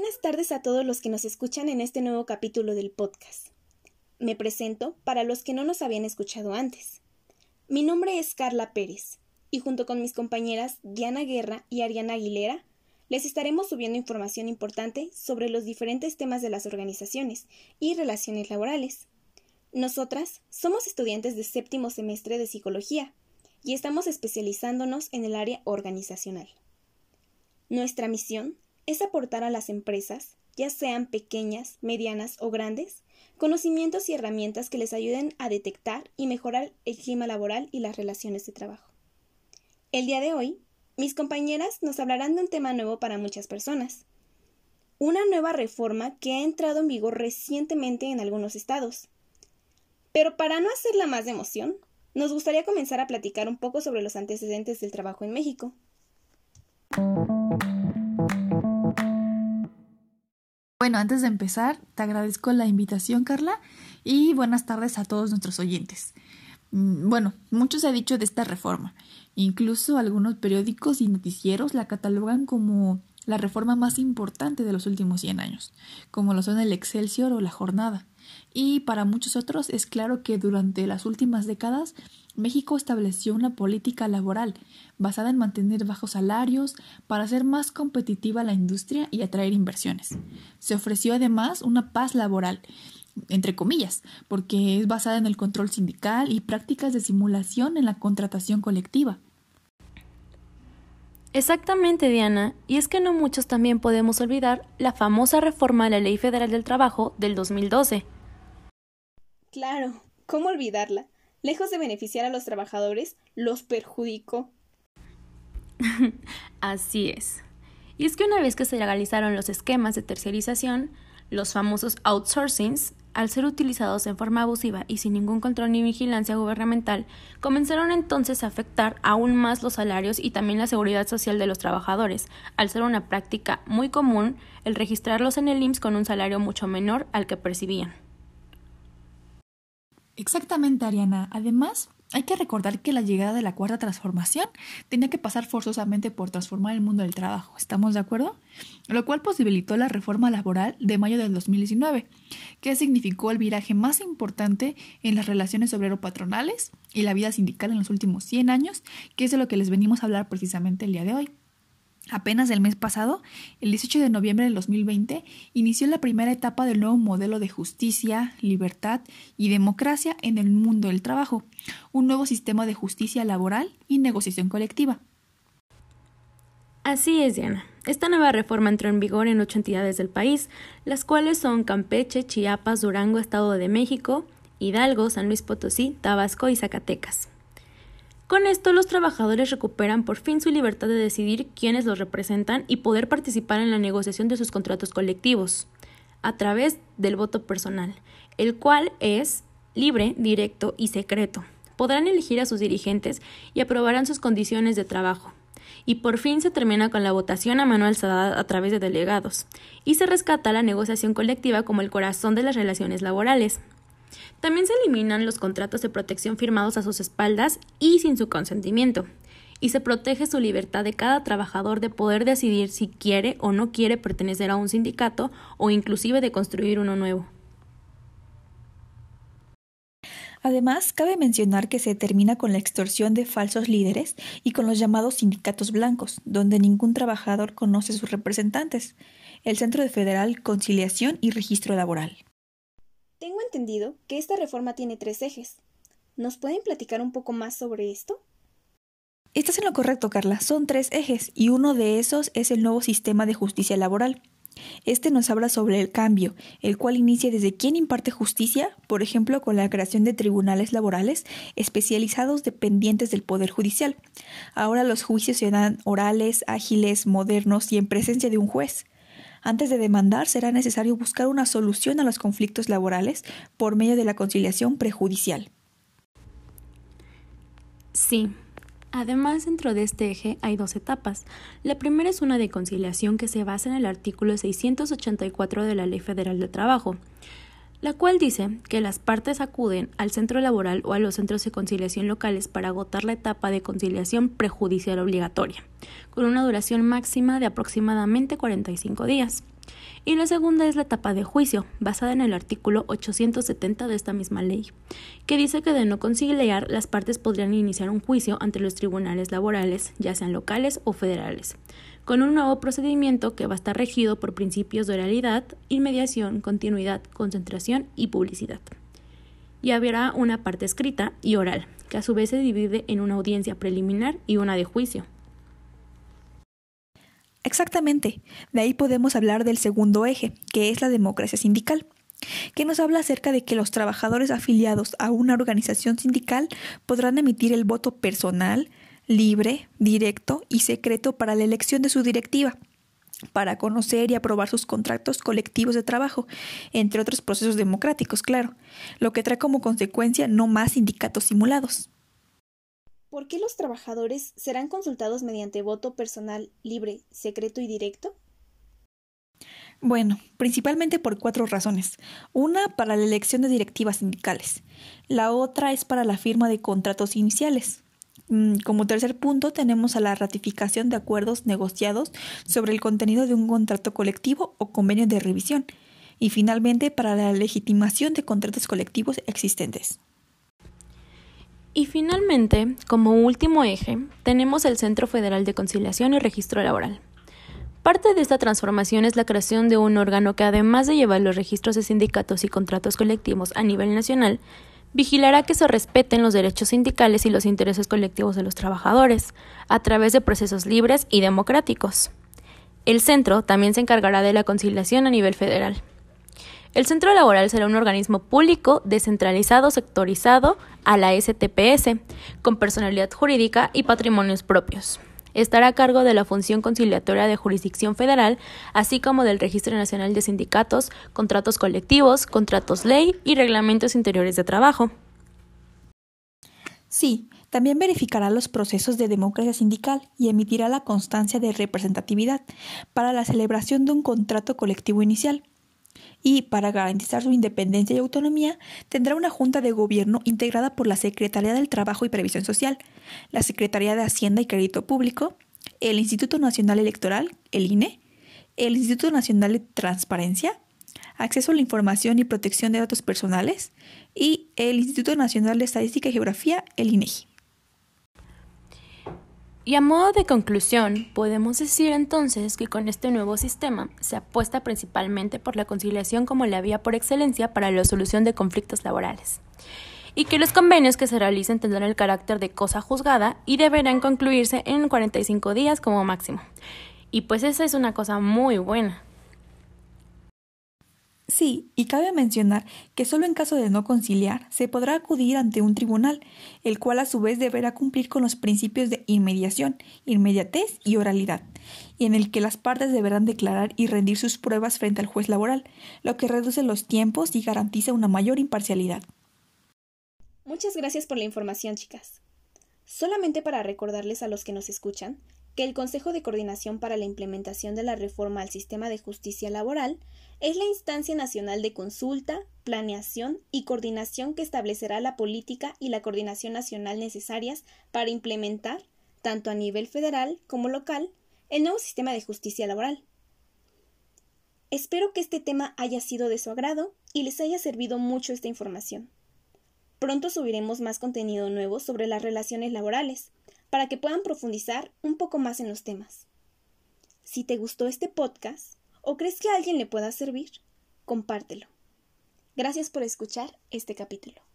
Buenas tardes a todos los que nos escuchan en este nuevo capítulo del podcast. Me presento para los que no nos habían escuchado antes. Mi nombre es Carla Pérez y junto con mis compañeras Diana Guerra y Ariana Aguilera les estaremos subiendo información importante sobre los diferentes temas de las organizaciones y relaciones laborales. Nosotras somos estudiantes de séptimo semestre de psicología y estamos especializándonos en el área organizacional. Nuestra misión es aportar a las empresas, ya sean pequeñas, medianas o grandes, conocimientos y herramientas que les ayuden a detectar y mejorar el clima laboral y las relaciones de trabajo. El día de hoy, mis compañeras nos hablarán de un tema nuevo para muchas personas. Una nueva reforma que ha entrado en vigor recientemente en algunos estados. Pero para no hacerla más de emoción, nos gustaría comenzar a platicar un poco sobre los antecedentes del trabajo en México. Bueno, antes de empezar, te agradezco la invitación, Carla, y buenas tardes a todos nuestros oyentes. Mm, bueno, mucho se ha dicho de esta reforma. Incluso algunos periódicos y noticieros la catalogan como la reforma más importante de los últimos 100 años, como lo son el Excelsior o la Jornada. Y para muchos otros es claro que durante las últimas décadas México estableció una política laboral basada en mantener bajos salarios para hacer más competitiva la industria y atraer inversiones. Se ofreció además una paz laboral, entre comillas, porque es basada en el control sindical y prácticas de simulación en la contratación colectiva. Exactamente, Diana, y es que no muchos también podemos olvidar la famosa reforma a la Ley Federal del Trabajo del 2012. Claro, ¿cómo olvidarla? lejos de beneficiar a los trabajadores, los perjudicó. Así es. Y es que una vez que se legalizaron los esquemas de tercerización, los famosos outsourcings, al ser utilizados en forma abusiva y sin ningún control ni vigilancia gubernamental, comenzaron entonces a afectar aún más los salarios y también la seguridad social de los trabajadores, al ser una práctica muy común el registrarlos en el IMSS con un salario mucho menor al que percibían. Exactamente, Ariana. Además, hay que recordar que la llegada de la cuarta transformación tenía que pasar forzosamente por transformar el mundo del trabajo. ¿Estamos de acuerdo? Lo cual posibilitó la reforma laboral de mayo del 2019, que significó el viraje más importante en las relaciones obrero-patronales y la vida sindical en los últimos 100 años, que es de lo que les venimos a hablar precisamente el día de hoy. Apenas el mes pasado, el 18 de noviembre del 2020, inició la primera etapa del nuevo modelo de justicia, libertad y democracia en el mundo del trabajo, un nuevo sistema de justicia laboral y negociación colectiva. Así es, Diana. Esta nueva reforma entró en vigor en ocho entidades del país, las cuales son Campeche, Chiapas, Durango, Estado de México, Hidalgo, San Luis Potosí, Tabasco y Zacatecas. Con esto los trabajadores recuperan por fin su libertad de decidir quiénes los representan y poder participar en la negociación de sus contratos colectivos a través del voto personal, el cual es libre, directo y secreto. Podrán elegir a sus dirigentes y aprobarán sus condiciones de trabajo. Y por fin se termina con la votación a mano alzada a través de delegados, y se rescata la negociación colectiva como el corazón de las relaciones laborales. También se eliminan los contratos de protección firmados a sus espaldas y sin su consentimiento, y se protege su libertad de cada trabajador de poder decidir si quiere o no quiere pertenecer a un sindicato o inclusive de construir uno nuevo. Además, cabe mencionar que se termina con la extorsión de falsos líderes y con los llamados sindicatos blancos, donde ningún trabajador conoce sus representantes, el Centro de Federal Conciliación y Registro Laboral. Tengo entendido que esta reforma tiene tres ejes. ¿Nos pueden platicar un poco más sobre esto? Estás en lo correcto, Carla. Son tres ejes y uno de esos es el nuevo sistema de justicia laboral. Este nos habla sobre el cambio, el cual inicia desde quién imparte justicia, por ejemplo, con la creación de tribunales laborales especializados dependientes del Poder Judicial. Ahora los juicios serán orales, ágiles, modernos y en presencia de un juez. Antes de demandar, será necesario buscar una solución a los conflictos laborales por medio de la conciliación prejudicial. Sí. Además, dentro de este eje hay dos etapas. La primera es una de conciliación que se basa en el artículo 684 de la Ley Federal de Trabajo la cual dice que las partes acuden al centro laboral o a los centros de conciliación locales para agotar la etapa de conciliación prejudicial obligatoria, con una duración máxima de aproximadamente 45 días. Y la segunda es la etapa de juicio, basada en el artículo 870 de esta misma ley, que dice que de no conciliar las partes podrían iniciar un juicio ante los tribunales laborales, ya sean locales o federales, con un nuevo procedimiento que va a estar regido por principios de oralidad, inmediación, continuidad, concentración y publicidad. Y habrá una parte escrita y oral, que a su vez se divide en una audiencia preliminar y una de juicio. Exactamente, de ahí podemos hablar del segundo eje, que es la democracia sindical, que nos habla acerca de que los trabajadores afiliados a una organización sindical podrán emitir el voto personal, libre, directo y secreto para la elección de su directiva, para conocer y aprobar sus contratos colectivos de trabajo, entre otros procesos democráticos, claro, lo que trae como consecuencia no más sindicatos simulados. ¿Por qué los trabajadores serán consultados mediante voto personal, libre, secreto y directo? Bueno, principalmente por cuatro razones. Una para la elección de directivas sindicales. La otra es para la firma de contratos iniciales. Mm, como tercer punto tenemos a la ratificación de acuerdos negociados sobre el contenido de un contrato colectivo o convenio de revisión. Y finalmente para la legitimación de contratos colectivos existentes. Y finalmente, como último eje, tenemos el Centro Federal de Conciliación y Registro Laboral. Parte de esta transformación es la creación de un órgano que, además de llevar los registros de sindicatos y contratos colectivos a nivel nacional, vigilará que se respeten los derechos sindicales y los intereses colectivos de los trabajadores, a través de procesos libres y democráticos. El centro también se encargará de la conciliación a nivel federal. El centro laboral será un organismo público, descentralizado, sectorizado a la STPS, con personalidad jurídica y patrimonios propios estará a cargo de la función conciliatoria de jurisdicción federal, así como del Registro Nacional de Sindicatos, contratos colectivos, contratos ley y reglamentos interiores de trabajo. Sí, también verificará los procesos de democracia sindical y emitirá la constancia de representatividad para la celebración de un contrato colectivo inicial. Y, para garantizar su independencia y autonomía, tendrá una Junta de Gobierno integrada por la Secretaría del Trabajo y Previsión Social, la Secretaría de Hacienda y Crédito Público, el Instituto Nacional Electoral, el INE, el Instituto Nacional de Transparencia, Acceso a la Información y Protección de Datos Personales y el Instituto Nacional de Estadística y Geografía, el INEGI. Y a modo de conclusión, podemos decir entonces que con este nuevo sistema se apuesta principalmente por la conciliación como la vía por excelencia para la solución de conflictos laborales, y que los convenios que se realicen tendrán el carácter de cosa juzgada y deberán concluirse en 45 días como máximo. Y pues esa es una cosa muy buena. Sí, y cabe mencionar que solo en caso de no conciliar se podrá acudir ante un tribunal, el cual a su vez deberá cumplir con los principios de inmediación, inmediatez y oralidad, y en el que las partes deberán declarar y rendir sus pruebas frente al juez laboral, lo que reduce los tiempos y garantiza una mayor imparcialidad. Muchas gracias por la información, chicas. Solamente para recordarles a los que nos escuchan que el Consejo de Coordinación para la Implementación de la Reforma al Sistema de Justicia Laboral es la instancia nacional de consulta, planeación y coordinación que establecerá la política y la coordinación nacional necesarias para implementar, tanto a nivel federal como local, el nuevo sistema de justicia laboral. Espero que este tema haya sido de su agrado y les haya servido mucho esta información. Pronto subiremos más contenido nuevo sobre las relaciones laborales, para que puedan profundizar un poco más en los temas. Si te gustó este podcast o crees que a alguien le pueda servir, compártelo. Gracias por escuchar este capítulo.